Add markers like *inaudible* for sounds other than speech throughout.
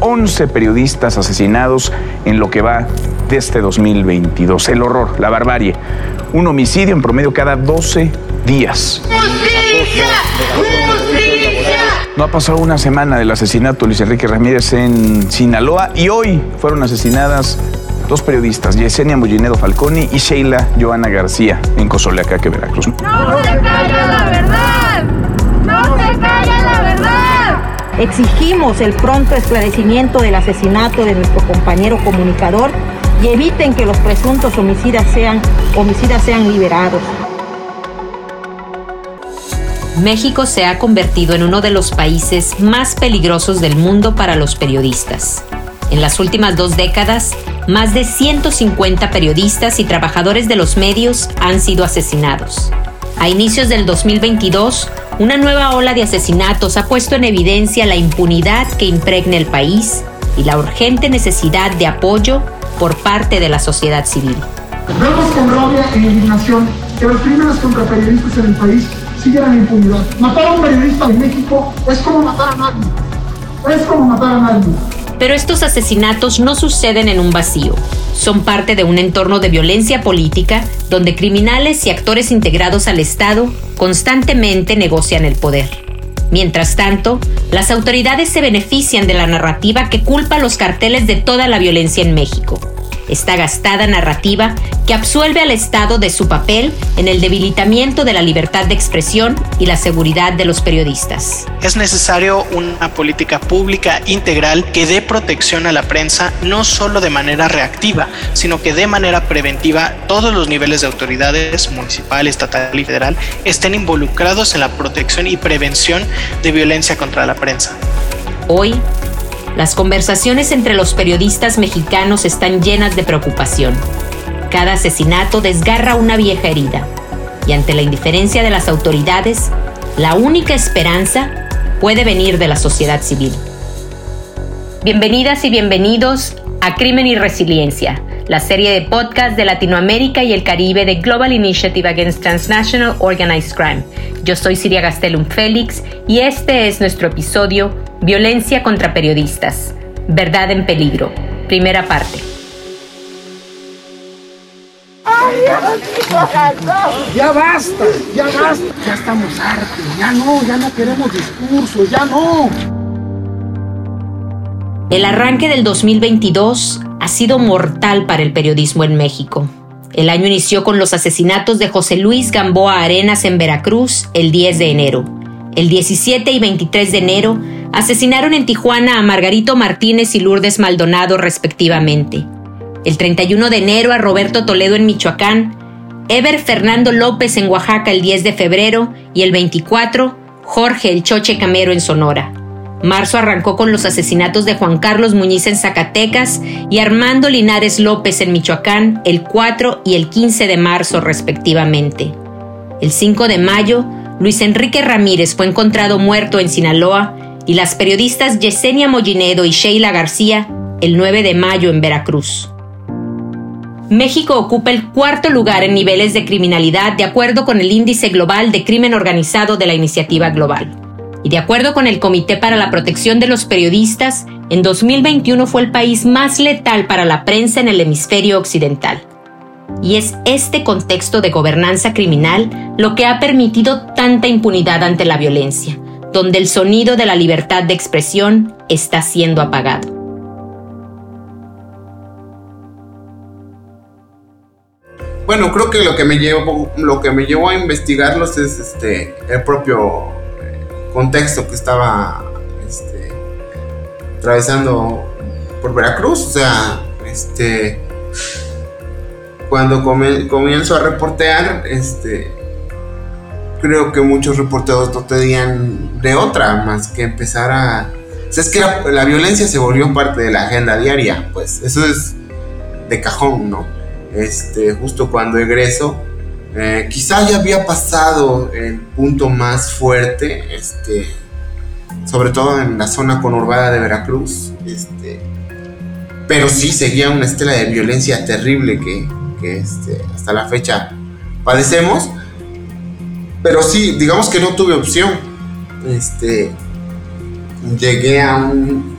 11 periodistas asesinados en lo que va de este 2022. El horror, la barbarie. Un homicidio en promedio cada 12 días. ¡Justicia! ¡Justicia! No ha pasado una semana del asesinato de Luis Enrique Ramírez en Sinaloa y hoy fueron asesinadas dos periodistas, Yesenia Mollinedo Falconi y Sheila Joana García, en Cozoleacaque, Veracruz. ¡No se calla la verdad! ¡No se calla la verdad! Exigimos el pronto esclarecimiento del asesinato de nuestro compañero comunicador y eviten que los presuntos homicidas sean, homicidas sean liberados. México se ha convertido en uno de los países más peligrosos del mundo para los periodistas. En las últimas dos décadas, más de 150 periodistas y trabajadores de los medios han sido asesinados. A inicios del 2022, una nueva ola de asesinatos ha puesto en evidencia la impunidad que impregna el país y la urgente necesidad de apoyo por parte de la sociedad civil. Vemos con rabia e indignación que los crímenes contra periodistas en el país siguen en impunidad. Matar a un periodista en México es como matar a nadie. Es como matar a nadie. Pero estos asesinatos no suceden en un vacío. Son parte de un entorno de violencia política donde criminales y actores integrados al Estado constantemente negocian el poder. Mientras tanto, las autoridades se benefician de la narrativa que culpa a los carteles de toda la violencia en México esta gastada narrativa que absuelve al Estado de su papel en el debilitamiento de la libertad de expresión y la seguridad de los periodistas. Es necesario una política pública integral que dé protección a la prensa no solo de manera reactiva, sino que de manera preventiva todos los niveles de autoridades municipal, estatal y federal estén involucrados en la protección y prevención de violencia contra la prensa. Hoy, las conversaciones entre los periodistas mexicanos están llenas de preocupación. Cada asesinato desgarra una vieja herida y ante la indiferencia de las autoridades, la única esperanza puede venir de la sociedad civil. Bienvenidas y bienvenidos a Crimen y Resiliencia, la serie de podcast de Latinoamérica y el Caribe de Global Initiative Against Transnational Organized Crime. Yo soy Siria Gastelum Félix y este es nuestro episodio Violencia contra periodistas. Verdad en peligro. Primera parte. Ya basta, ya basta, ya estamos hartos, ya no, ya no queremos discurso, ya no. El arranque del 2022 ha sido mortal para el periodismo en México. El año inició con los asesinatos de José Luis Gamboa Arenas en Veracruz el 10 de enero. El 17 y 23 de enero asesinaron en Tijuana a Margarito Martínez y Lourdes Maldonado respectivamente. El 31 de enero a Roberto Toledo en Michoacán, Ever Fernando López en Oaxaca el 10 de febrero y el 24 Jorge El Choche Camero en Sonora. Marzo arrancó con los asesinatos de Juan Carlos Muñiz en Zacatecas y Armando Linares López en Michoacán el 4 y el 15 de marzo respectivamente. El 5 de mayo, Luis Enrique Ramírez fue encontrado muerto en Sinaloa y las periodistas Yesenia Mollinedo y Sheila García el 9 de mayo en Veracruz. México ocupa el cuarto lugar en niveles de criminalidad de acuerdo con el Índice Global de Crimen Organizado de la Iniciativa Global. Y de acuerdo con el Comité para la Protección de los Periodistas, en 2021 fue el país más letal para la prensa en el hemisferio occidental. Y es este contexto de gobernanza criminal lo que ha permitido tanta impunidad ante la violencia, donde el sonido de la libertad de expresión está siendo apagado. Bueno, creo que lo que me llevó, a investigarlos es este el propio eh, contexto que estaba este, atravesando por Veracruz, o sea, este cuando comienzo a reportear, este creo que muchos reporteros no tenían de otra más que empezar a o sea, es que la violencia se volvió parte de la agenda diaria, pues eso es de cajón, ¿no? Este, justo cuando egreso. Eh, quizá ya había pasado el punto más fuerte, este, sobre todo en la zona conurbada de Veracruz, este, pero sí seguía una estela de violencia terrible que, que este, hasta la fecha padecemos. Pero sí, digamos que no tuve opción. Este, llegué a un,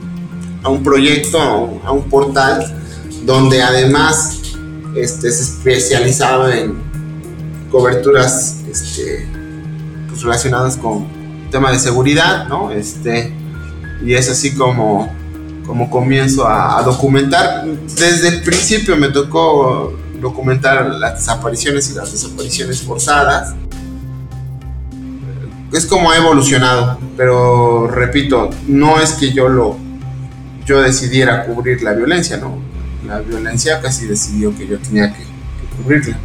a un proyecto, a un, portal, donde además este, se en coberturas este, pues, relacionadas con tema de seguridad, ¿no? Este, y es así como, como comienzo a, a documentar. Desde el principio me tocó documentar las desapariciones y las desapariciones forzadas. Es como ha evolucionado, pero repito, no es que yo lo yo decidiera cubrir la violencia, no. La violencia casi decidió que yo tenía que, que cubrirla.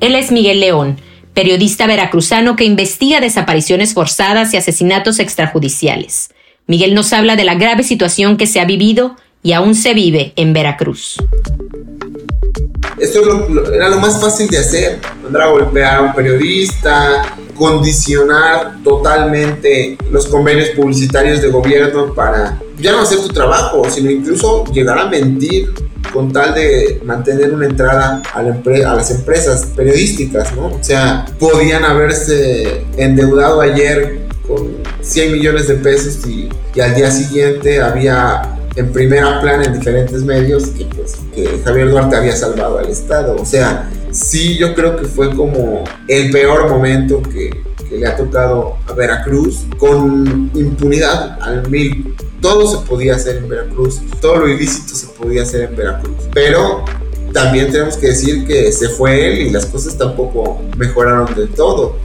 Él es Miguel León, periodista veracruzano que investiga desapariciones forzadas y asesinatos extrajudiciales. Miguel nos habla de la grave situación que se ha vivido y aún se vive en Veracruz. Esto era lo más fácil de hacer, mandar a golpear a un periodista, condicionar totalmente los convenios publicitarios de gobierno para ya no hacer tu trabajo, sino incluso llegar a mentir con tal de mantener una entrada a, las empresas periodísticas, ¿no? O sea, podían haberse endeudado ayer con 100 millones de pesos y, y al día siguiente había en primera plana en diferentes medios que, pues, que Javier Duarte había salvado al Estado. O sea, sí yo creo que fue como el peor momento que, que le ha tocado a Veracruz con impunidad al mil. Todo se podía hacer en Veracruz, todo lo ilícito se podía hacer en Veracruz. Pero también tenemos que decir que se fue él y las cosas tampoco mejoraron del todo.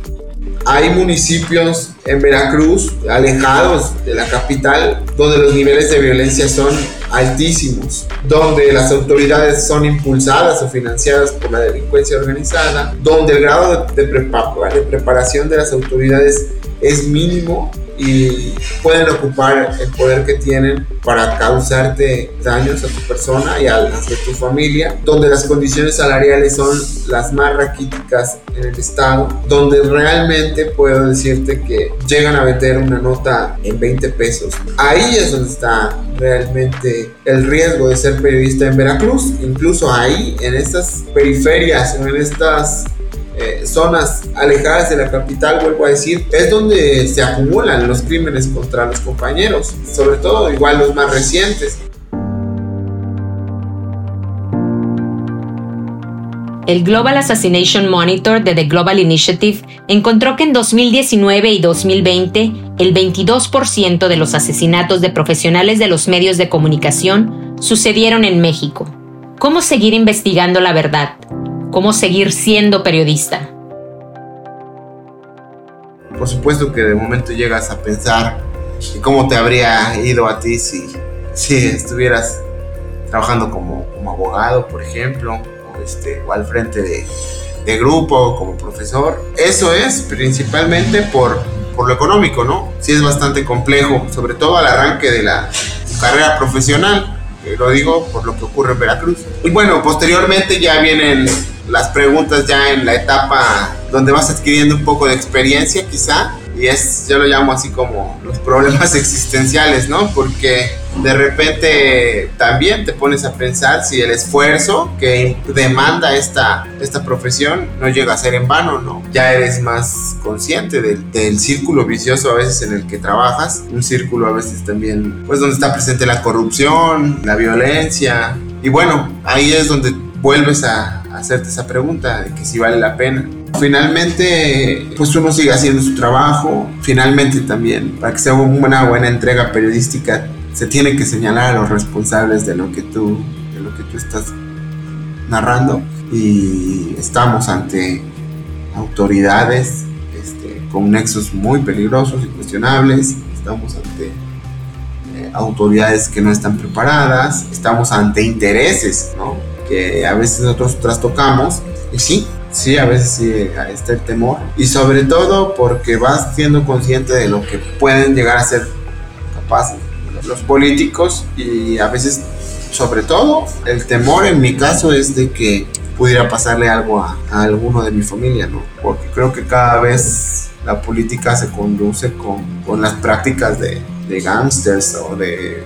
Hay municipios en Veracruz, alejados de la capital, donde los niveles de violencia son altísimos, donde las autoridades son impulsadas o financiadas por la delincuencia organizada, donde el grado de, preparación de las autoridades es mínimo y pueden ocupar el poder que tienen para causarte daños a tu persona y a las de tu familia, donde las condiciones salariales son las más raquíticas en el estado, donde realmente puedo decirte que llegan a vender una nota en 20 pesos. Ahí es donde está realmente el riesgo de ser periodista en Veracruz, incluso ahí en estas periferias en estas eh, zonas alejadas de la capital, vuelvo a decir, es donde se acumulan los crímenes contra los compañeros, sobre todo igual los más recientes. El Global Assassination Monitor de The Global Initiative encontró que en 2019 y 2020 el 22% de los asesinatos de profesionales de los medios de comunicación sucedieron en México. ¿Cómo seguir investigando la verdad? Cómo seguir siendo periodista. Por supuesto que de momento llegas a pensar cómo te habría ido a ti si, si estuvieras trabajando como, como abogado, por ejemplo, o, este, o al frente de, de grupo, como profesor. Eso es principalmente por, por lo económico, ¿no? Sí es bastante complejo, sobre todo al arranque de la carrera profesional. Lo digo por lo que ocurre en Veracruz. Y bueno, posteriormente ya vienen las preguntas ya en la etapa donde vas adquiriendo un poco de experiencia quizá y es, yo lo llamo así como los problemas *laughs* existenciales, ¿no? Porque de repente también te pones a pensar si el esfuerzo que demanda esta, esta profesión no llega a ser en vano, ¿no? Ya eres más consciente del, del círculo vicioso a veces en el que trabajas, un círculo a veces también, pues donde está presente la corrupción, la violencia, y bueno, ahí es donde vuelves a, hacerte esa pregunta de que si vale la pena. Finalmente, pues uno sigue haciendo su trabajo. Finalmente también, para que sea una buena entrega periodística, se tiene que señalar a los responsables de lo que tú, de lo que tú estás narrando. Y estamos ante autoridades este, con nexos muy peligrosos y cuestionables. Estamos ante eh, autoridades que no están preparadas. Estamos ante intereses, ¿no? que a veces nosotros trastocamos. Y sí, sí, a veces sí está el temor. Y sobre todo porque vas siendo consciente de lo que pueden llegar a ser capaces los políticos y a veces, sobre todo, el temor en mi caso es de que pudiera pasarle algo a, alguno de mi familia, ¿no? Porque creo que cada vez la política se conduce con, con las prácticas de, de gángsters o de,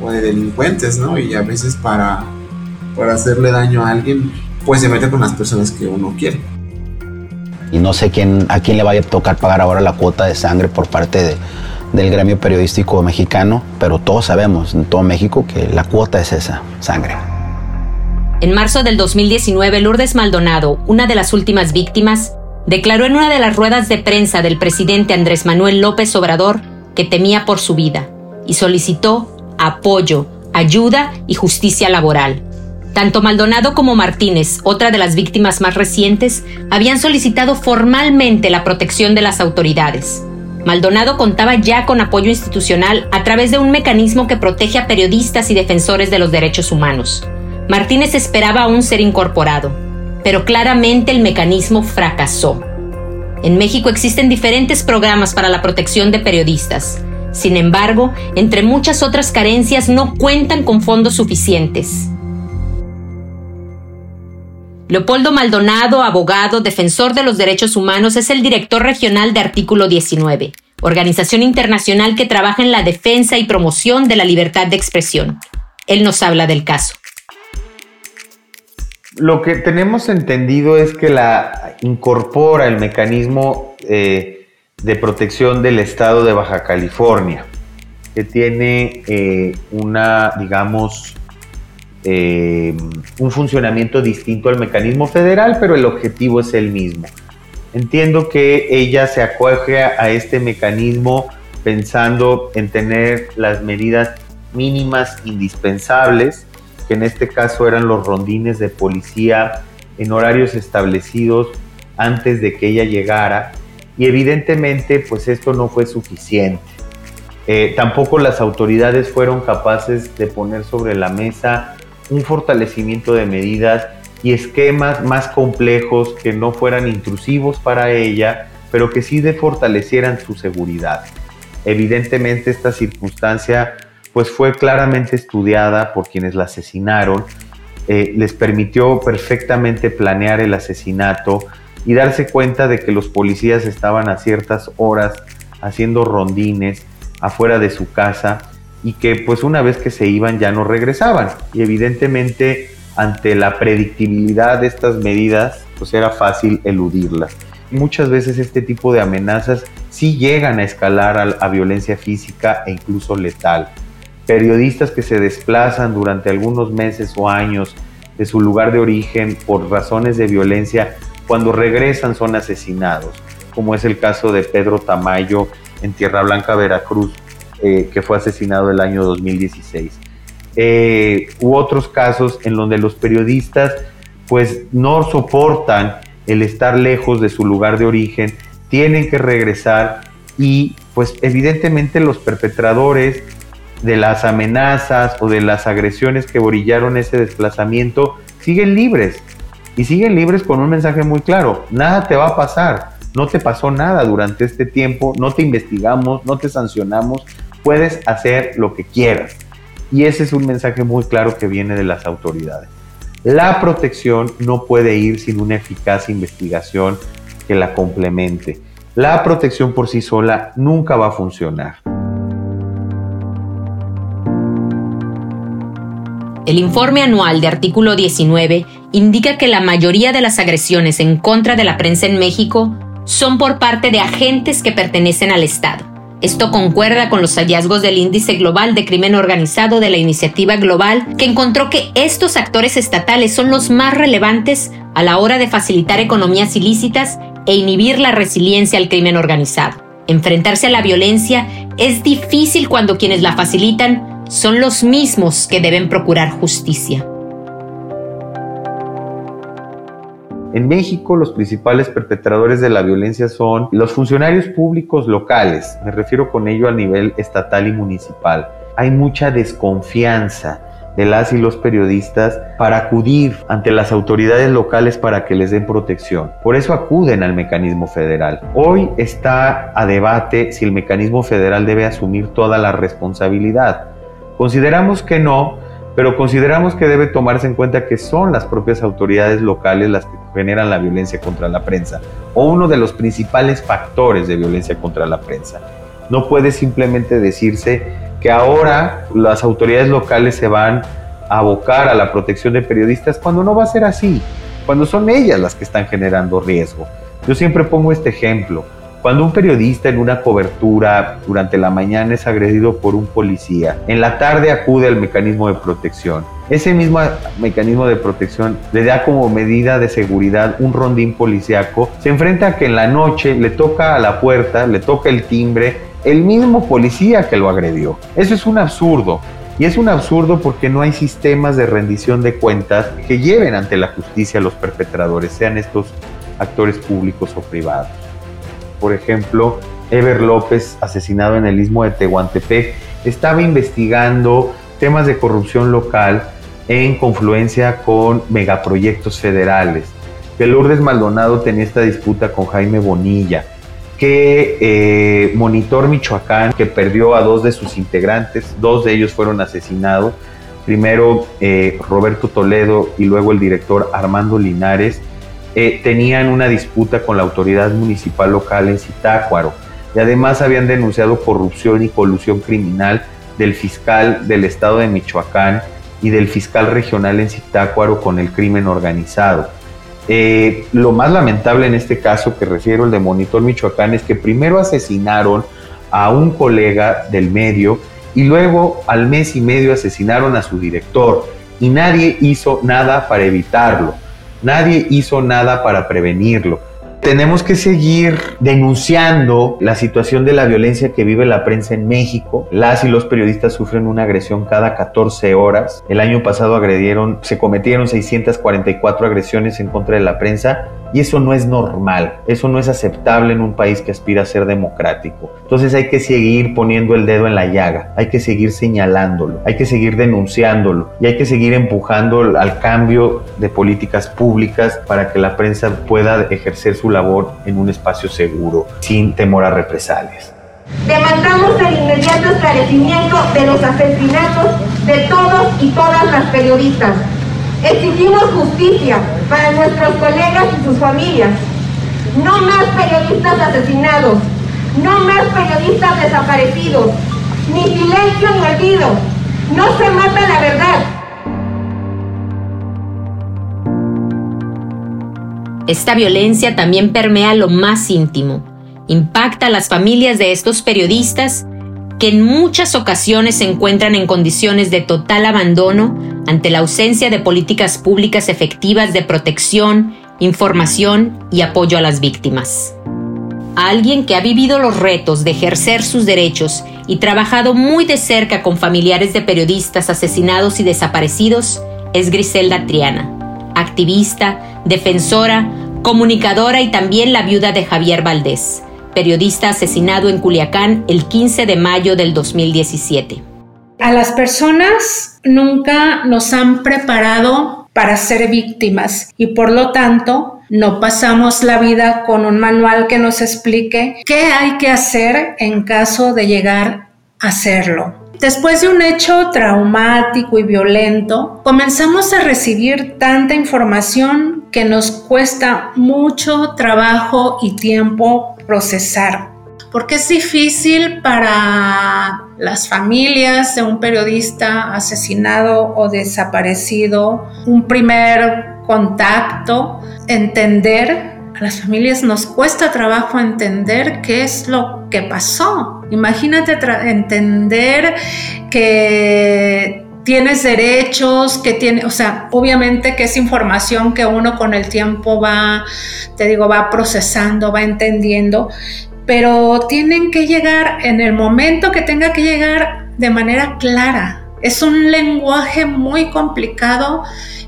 o de delincuentes, ¿no? Y a veces para para hacerle daño a alguien, pues se mete con las personas que uno quiere. Y no sé quién, a quién le vaya a tocar pagar ahora la cuota de sangre por parte de, del gremio periodístico mexicano, pero todos sabemos en todo México que la cuota es esa, sangre. En marzo del 2019, Lourdes Maldonado, una de las últimas víctimas, declaró en una de las ruedas de prensa del presidente Andrés Manuel López Obrador que temía por su vida y solicitó apoyo, ayuda y justicia laboral. Tanto Maldonado como Martínez, otra de las víctimas más recientes, habían solicitado formalmente la protección de las autoridades. Maldonado contaba ya con apoyo institucional a través de un mecanismo que protege a periodistas y defensores de los derechos humanos. Martínez esperaba aún ser incorporado, pero claramente el mecanismo fracasó. En México existen diferentes programas para la protección de periodistas. Sin embargo, entre muchas otras carencias no cuentan con fondos suficientes. Leopoldo Maldonado, abogado, defensor de los derechos humanos, es el director regional de Artículo 19, organización internacional que trabaja en la defensa y promoción de la libertad de expresión. Él nos habla del caso. Lo que tenemos entendido es que la incorpora el mecanismo eh, de protección del estado de Baja California, que tiene eh, una, digamos, eh, un funcionamiento distinto al mecanismo federal, pero el objetivo es el mismo. Entiendo que ella se acoge a este mecanismo pensando en tener las medidas mínimas indispensables que en este caso eran los rondines de policía en horarios establecidos antes de que ella llegara y evidentemente pues esto no fue suficiente. Eh, tampoco las autoridades fueron capaces de poner sobre la mesa un fortalecimiento de medidas y esquemas más complejos que no fueran intrusivos para ella, pero que sí de fortalecieran su seguridad. Evidentemente esta circunstancia pues fue claramente estudiada por quienes la asesinaron, eh, les permitió perfectamente planear el asesinato y darse cuenta de que los policías estaban a ciertas horas haciendo rondines afuera de su casa y que pues una vez que se iban ya no regresaban. Y evidentemente ante la predictibilidad de estas medidas pues era fácil eludirlas. Muchas veces este tipo de amenazas sí llegan a escalar a, a violencia física e incluso letal periodistas que se desplazan durante algunos meses o años de su lugar de origen por razones de violencia, cuando regresan son asesinados, como es el caso de Pedro Tamayo en Tierra Blanca, Veracruz, que fue asesinado el año 2016. Eh, u otros casos en donde los periodistas pues no soportan el estar lejos de su lugar de origen, tienen que regresar y pues evidentemente los perpetradores de las amenazas o de las agresiones que orillaron ese desplazamiento siguen libres y siguen libres con un mensaje muy claro, nada te va a pasar, no te pasó nada durante este tiempo, no te investigamos, no te sancionamos, puedes hacer lo que quieras. Y ese es un mensaje muy claro que viene de las autoridades. La protección no puede ir sin una eficaz investigación que la complemente. La protección por sí sola nunca va a funcionar. El informe anual de artículo 19 indica que la mayoría de las agresiones en contra de la prensa en México son por parte de agentes que pertenecen al Estado. Esto concuerda con los hallazgos del Índice Global de Crimen Organizado de la Iniciativa Global, que encontró que estos actores estatales son los más relevantes a la hora de facilitar economías ilícitas e inhibir la resiliencia al crimen organizado. Enfrentarse a la violencia es difícil cuando quienes la facilitan son los mismos que deben procurar justicia. En México los principales perpetradores de la violencia son los funcionarios públicos locales, me refiero con ello a nivel estatal y municipal. Hay mucha desconfianza de las y los periodistas para acudir ante las autoridades locales para que les den protección. Por eso acuden al mecanismo federal. Hoy está a debate si el mecanismo federal debe asumir toda la responsabilidad. Consideramos que no, pero consideramos que debe tomarse en cuenta que son las propias autoridades locales las que generan la violencia contra la prensa o uno de los principales factores de violencia contra la prensa. No puede simplemente decirse que ahora las autoridades locales se van a abocar a la protección de periodistas cuando no va a ser así, cuando son ellas las que están generando riesgo. Yo siempre pongo este ejemplo. Cuando un periodista en una cobertura durante la mañana es agredido por un policía, en la tarde acude al mecanismo de protección. Ese mismo mecanismo de protección le da como medida de seguridad un rondín policiaco. Se enfrenta a que en la noche le toca a la puerta, le toca el timbre, el mismo policía que lo agredió. Eso es un absurdo. Y es un absurdo porque no hay sistemas de rendición de cuentas que lleven ante la justicia a los perpetradores, sean estos actores públicos o privados. Por ejemplo, Ever López, asesinado en el istmo de Tehuantepec, estaba investigando temas de corrupción local en confluencia con megaproyectos federales. Que Lourdes Maldonado tenía esta disputa con Jaime Bonilla que eh, Monitor Michoacán, que perdió a dos de sus integrantes, dos de ellos fueron asesinados, primero eh, Roberto Toledo y luego el director Armando Linares, eh, tenían una disputa con la autoridad municipal local en Zitácuaro y además habían denunciado corrupción y colusión criminal del fiscal del estado de Michoacán y del fiscal regional en Zitácuaro con el crimen organizado. Eh, lo más lamentable en este caso que refiero, el de Monitor Michoacán, es que primero asesinaron a un colega del medio y luego al mes y medio asesinaron a su director y nadie hizo nada para evitarlo, nadie hizo nada para prevenirlo. Tenemos que seguir denunciando la situación de la violencia que vive la prensa en México. Las y los periodistas sufren una agresión cada 14 horas. El año pasado agredieron, se cometieron 644 agresiones en contra de la prensa y eso no es normal, eso no es aceptable en un país que aspira a ser democrático. Entonces hay que seguir poniendo el dedo en la llaga, hay que seguir señalándolo, hay que seguir denunciándolo y hay que seguir empujando al cambio de políticas públicas para que la prensa pueda ejercer su labor en un espacio seguro, sin temor a represalias. Demandamos el inmediato esclarecimiento de los asesinatos de todos y todas las periodistas Exigimos justicia para nuestros colegas y sus familias. No más periodistas asesinados, no más periodistas desaparecidos, ni silencio ni olvido. No se mata la verdad. Esta violencia también permea lo más íntimo, impacta a las familias de estos periodistas que en muchas ocasiones se encuentran en condiciones de total abandono ante la ausencia de políticas públicas efectivas de protección, información y apoyo a las víctimas. Alguien que ha vivido los retos de ejercer sus derechos y trabajado muy de cerca con familiares de periodistas asesinados y desaparecidos es Griselda Triana, activista, defensora, comunicadora y también la viuda de Javier Valdés periodista asesinado en Culiacán el 15 de mayo del 2017. A las personas nunca nos han preparado para ser víctimas y por lo tanto no pasamos la vida con un manual que nos explique qué hay que hacer en caso de llegar a hacerlo. Después de un hecho traumático y violento, comenzamos a recibir tanta información que nos cuesta mucho trabajo y tiempo procesar. Porque es difícil para las familias de un periodista asesinado o desaparecido un primer contacto, entender a las familias nos cuesta trabajo entender qué es lo que pasó. Imagínate entender que tienes derechos, que tiene, o sea, obviamente que es información que uno con el tiempo va, te digo, va procesando, va entendiendo, pero tienen que llegar en el momento que tenga que llegar de manera clara. Es un lenguaje muy complicado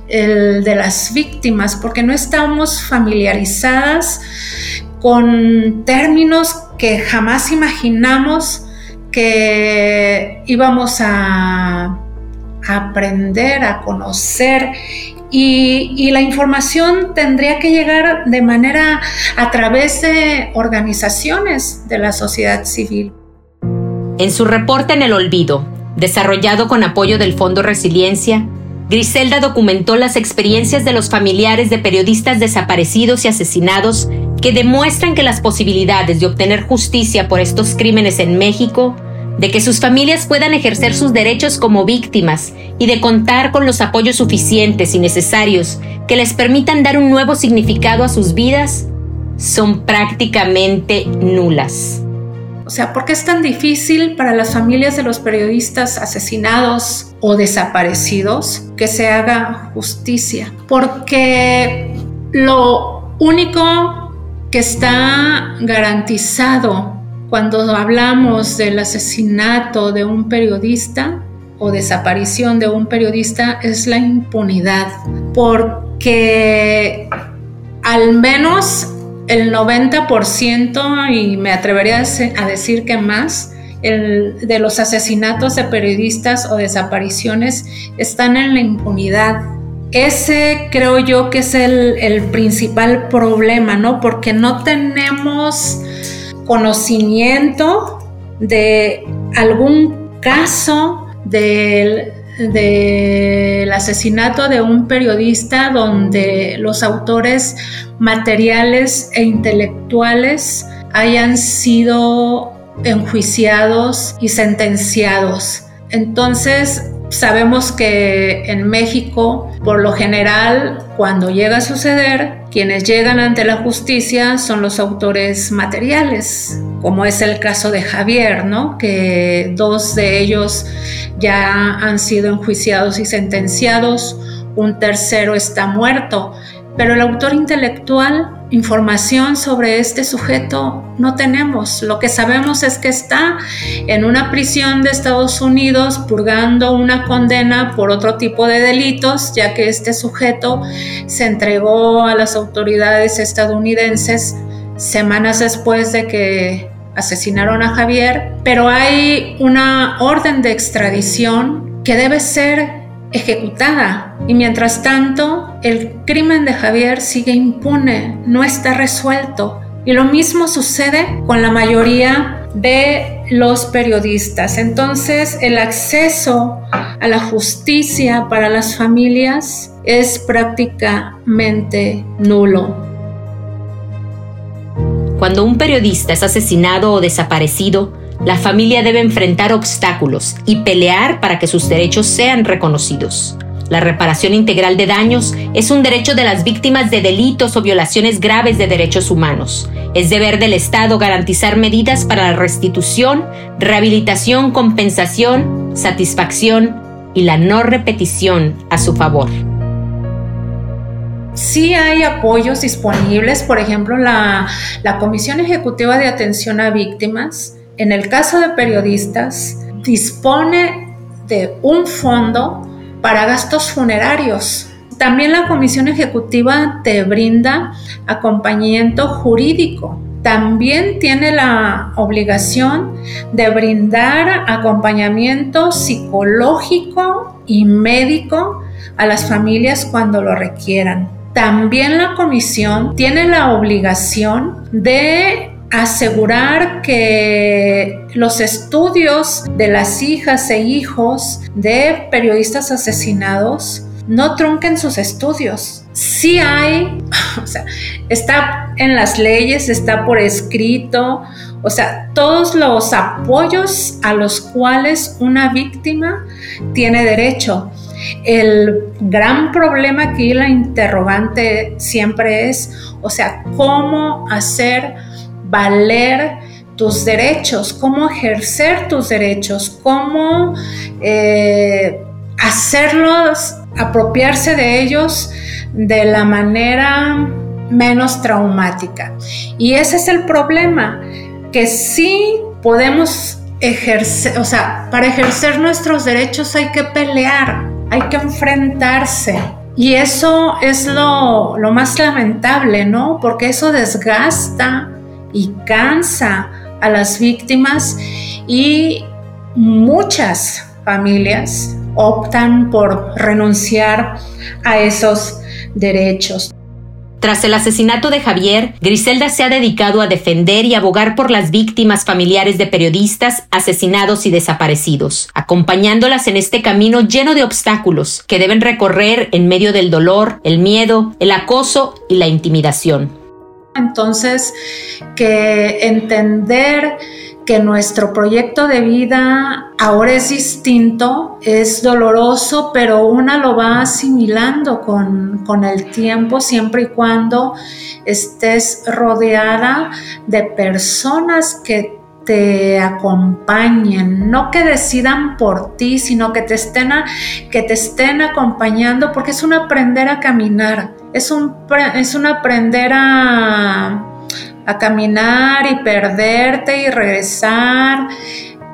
el de las víctimas, porque no estamos familiarizadas con términos que jamás imaginamos que íbamos a aprender, a conocer y, la información tendría que llegar de manera a través de organizaciones de la sociedad civil. En su reporte en el olvido, desarrollado con apoyo del Fondo Resiliencia, Griselda documentó las experiencias de los familiares de periodistas desaparecidos y asesinados que demuestran que las posibilidades de obtener justicia por estos crímenes en México, de que sus familias puedan ejercer sus derechos como víctimas y de contar con los apoyos suficientes y necesarios que les permitan dar un nuevo significado a sus vidas, son prácticamente nulas. O sea, ¿por qué es tan difícil para las familias de los periodistas asesinados o desaparecidos que se haga justicia? Porque lo único que está garantizado cuando hablamos del asesinato de un periodista o desaparición de un periodista es la impunidad, porque al menos el 90% y me atrevería a decir que más de los asesinatos de periodistas o desapariciones están en la impunidad. Ese creo yo que es el, el principal problema, ¿no? Porque no tenemos conocimiento de algún caso del del asesinato de un periodista donde los autores materiales e intelectuales hayan sido enjuiciados y sentenciados. Entonces, sabemos que en México, por lo general, cuando llega a suceder, quienes llegan ante la justicia son los autores materiales, como es el caso de Javier, ¿no? Que dos de ellos ya han sido enjuiciados y sentenciados, un tercero está muerto, pero el autor intelectual, información sobre este sujeto no tenemos. Lo que sabemos es que está en una prisión de Estados Unidos purgando una condena por otro tipo de delitos, ya que este sujeto se entregó a las autoridades estadounidenses semanas después de que asesinaron a Javier, pero hay una orden de extradición que debe ser ejecutada y mientras tanto el crimen de Javier sigue impune, no está resuelto. Y lo mismo sucede con la mayoría de los periodistas. Entonces el acceso a la justicia para las familias es prácticamente nulo. Cuando un periodista es asesinado o desaparecido, la familia debe enfrentar obstáculos y pelear para que sus derechos sean reconocidos. La reparación integral de daños es un derecho de las víctimas de delitos o violaciones graves de derechos humanos. Es deber del Estado garantizar medidas para la restitución, rehabilitación, compensación, satisfacción y la no repetición a su favor. Sí hay apoyos disponibles, por ejemplo, la, Comisión Ejecutiva de Atención a Víctimas, en el caso de periodistas, dispone de un fondo para gastos funerarios. También la Comisión Ejecutiva te brinda acompañamiento jurídico. También tiene la obligación de brindar acompañamiento psicológico y médico a las familias cuando lo requieran. También la comisión tiene la obligación de asegurar que los estudios de las hijas e hijos de periodistas asesinados no trunquen sus estudios. Sí hay, *laughs* o sea, está en las leyes, está por escrito, o sea, todos los apoyos a los cuales una víctima tiene derecho. El gran problema aquí, la interrogante siempre es, o sea, cómo hacer valer tus derechos, cómo ejercer tus derechos, cómo eh, hacerlos, apropiarse de ellos de la manera menos traumática. Y ese es el problema, que sí podemos ejercer, o sea, para ejercer nuestros derechos hay que pelear, hay que enfrentarse. Y eso es lo, lo más lamentable, ¿no? Porque eso desgasta y cansa a las víctimas y muchas familias optan por renunciar a esos derechos. Tras el asesinato de Javier, Griselda se ha dedicado a defender y abogar por las víctimas familiares de periodistas asesinados y desaparecidos, acompañándolas en este camino lleno de obstáculos que deben recorrer en medio del dolor, el miedo, el acoso y la intimidación. Entonces, que entender que nuestro proyecto de vida ahora es distinto, es doloroso, pero una lo va asimilando con, con el tiempo siempre y cuando estés rodeada de personas que te acompañen, no que decidan por ti, sino que te estén, que te estén acompañando, porque es un aprender a caminar, es un, es un aprender a, a caminar y perderte y regresar,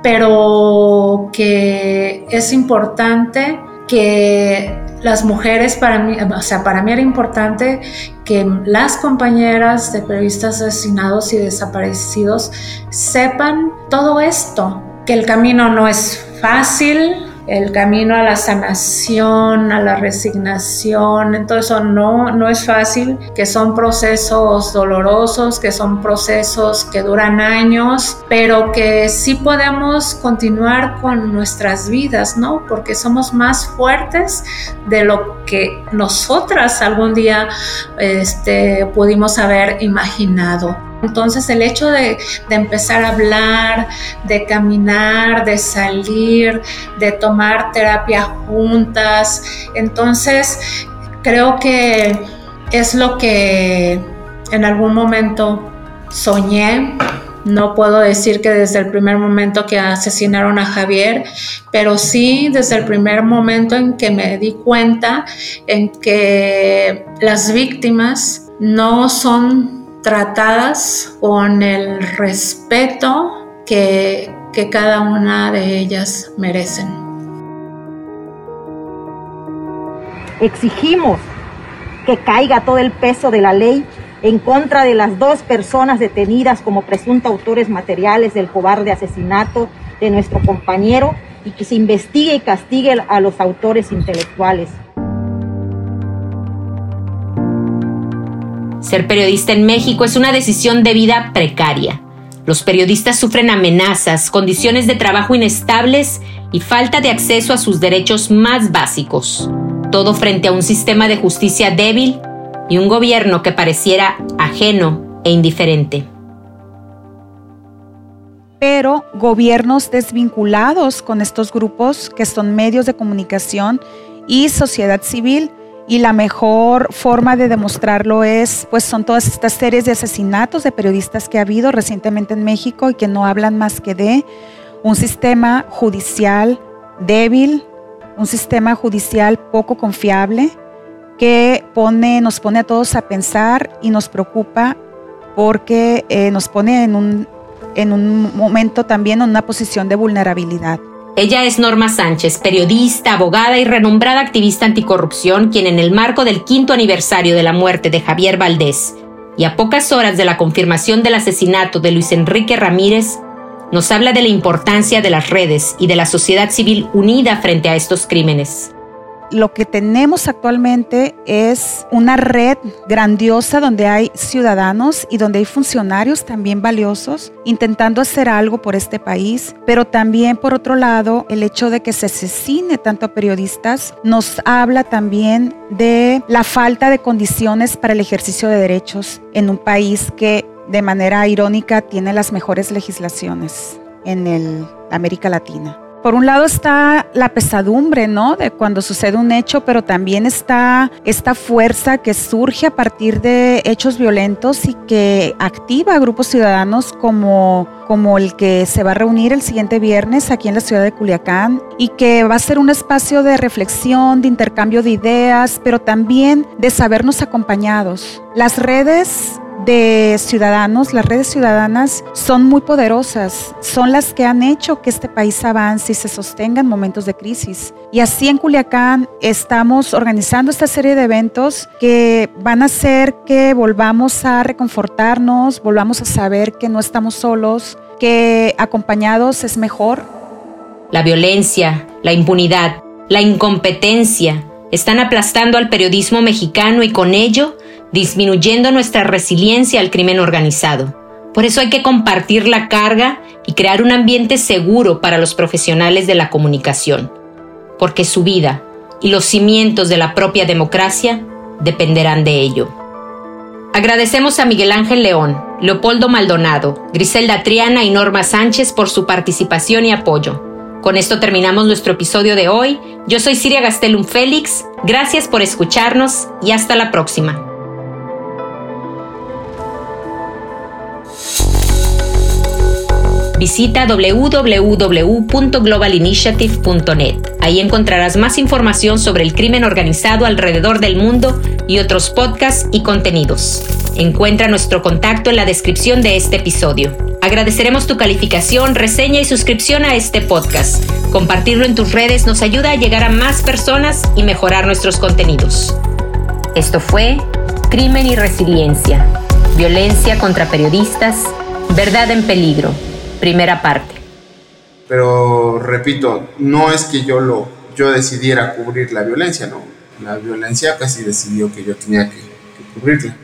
pero que es importante que las mujeres, para mí, o sea, para mí era importante que las compañeras de periodistas asesinados y desaparecidos sepan todo esto, que el camino no es fácil, el camino a la sanación, a la resignación, todo eso no, no es fácil, que son procesos dolorosos, que son procesos que duran años, pero que sí podemos continuar con nuestras vidas, ¿no? Porque somos más fuertes de lo que nosotras algún día este, pudimos haber imaginado. Entonces el hecho de, empezar a hablar, de caminar, de salir, de tomar terapia juntas, entonces creo que es lo que en algún momento soñé. No puedo decir que desde el primer momento que asesinaron a Javier, pero sí desde el primer momento en que me di cuenta en que las víctimas no son tratadas con el respeto que, cada una de ellas merecen. Exigimos que caiga todo el peso de la ley en contra de las dos personas detenidas como presuntos autores materiales del cobarde asesinato de nuestro compañero y que se investigue y castigue a los autores intelectuales. Ser periodista en México es una decisión de vida precaria. Los periodistas sufren amenazas, condiciones de trabajo inestables y falta de acceso a sus derechos más básicos. Todo frente a un sistema de justicia débil y un gobierno que pareciera ajeno e indiferente. Pero gobiernos desvinculados con estos grupos que son medios de comunicación y sociedad civil y la mejor forma de demostrarlo es, pues son todas estas series de asesinatos de periodistas que ha habido recientemente en México y que no hablan más que de un sistema judicial débil, un sistema judicial poco confiable que pone, nos pone a todos a pensar y nos preocupa porque eh, nos pone en un, en un momento también en una posición de vulnerabilidad. Ella es Norma Sánchez, periodista, abogada y renombrada activista anticorrupción, quien en el marco del quinto aniversario de la muerte de Javier Valdés y a pocas horas de la confirmación del asesinato de Luis Enrique Ramírez, nos habla de la importancia de las redes y de la sociedad civil unida frente a estos crímenes lo que tenemos actualmente es una red grandiosa donde hay ciudadanos y donde hay funcionarios también valiosos intentando hacer algo por este país, pero también por otro lado el hecho de que se asesine tanto a periodistas nos habla también de la falta de condiciones para el ejercicio de derechos en un país que de manera irónica tiene las mejores legislaciones en el América Latina por un lado está la pesadumbre, ¿no? De cuando sucede un hecho, pero también está esta fuerza que surge a partir de hechos violentos y que activa a grupos ciudadanos como, como el que se va a reunir el siguiente viernes aquí en la ciudad de Culiacán y que va a ser un espacio de reflexión, de intercambio de ideas, pero también de sabernos acompañados. Las redes de ciudadanos, las redes ciudadanas son muy poderosas, son las que han hecho que este país avance y se sostenga en momentos de crisis. Y así en Culiacán estamos organizando esta serie de eventos que van a hacer que volvamos a reconfortarnos, volvamos a saber que no estamos solos, que acompañados es mejor. La violencia, la impunidad, la incompetencia están aplastando al periodismo mexicano y con ello disminuyendo nuestra resiliencia al crimen organizado. Por eso hay que compartir la carga y crear un ambiente seguro para los profesionales de la comunicación, porque su vida y los cimientos de la propia democracia dependerán de ello. Agradecemos a Miguel Ángel León, Leopoldo Maldonado, Griselda Triana y Norma Sánchez por su participación y apoyo. Con esto terminamos nuestro episodio de hoy. Yo soy Siria Gastelum Félix. Gracias por escucharnos y hasta la próxima. Visita www.globalinitiative.net. Ahí encontrarás más información sobre el crimen organizado alrededor del mundo y otros podcasts y contenidos. Encuentra nuestro contacto en la descripción de este episodio. Agradeceremos tu calificación, reseña y suscripción a este podcast. Compartirlo en tus redes nos ayuda a llegar a más personas y mejorar nuestros contenidos. Esto fue Crimen y Resiliencia. Violencia contra periodistas. Verdad en peligro primera parte. Pero repito, no es que yo lo yo decidiera cubrir la violencia, no. La violencia casi decidió que yo tenía que, que cubrirla.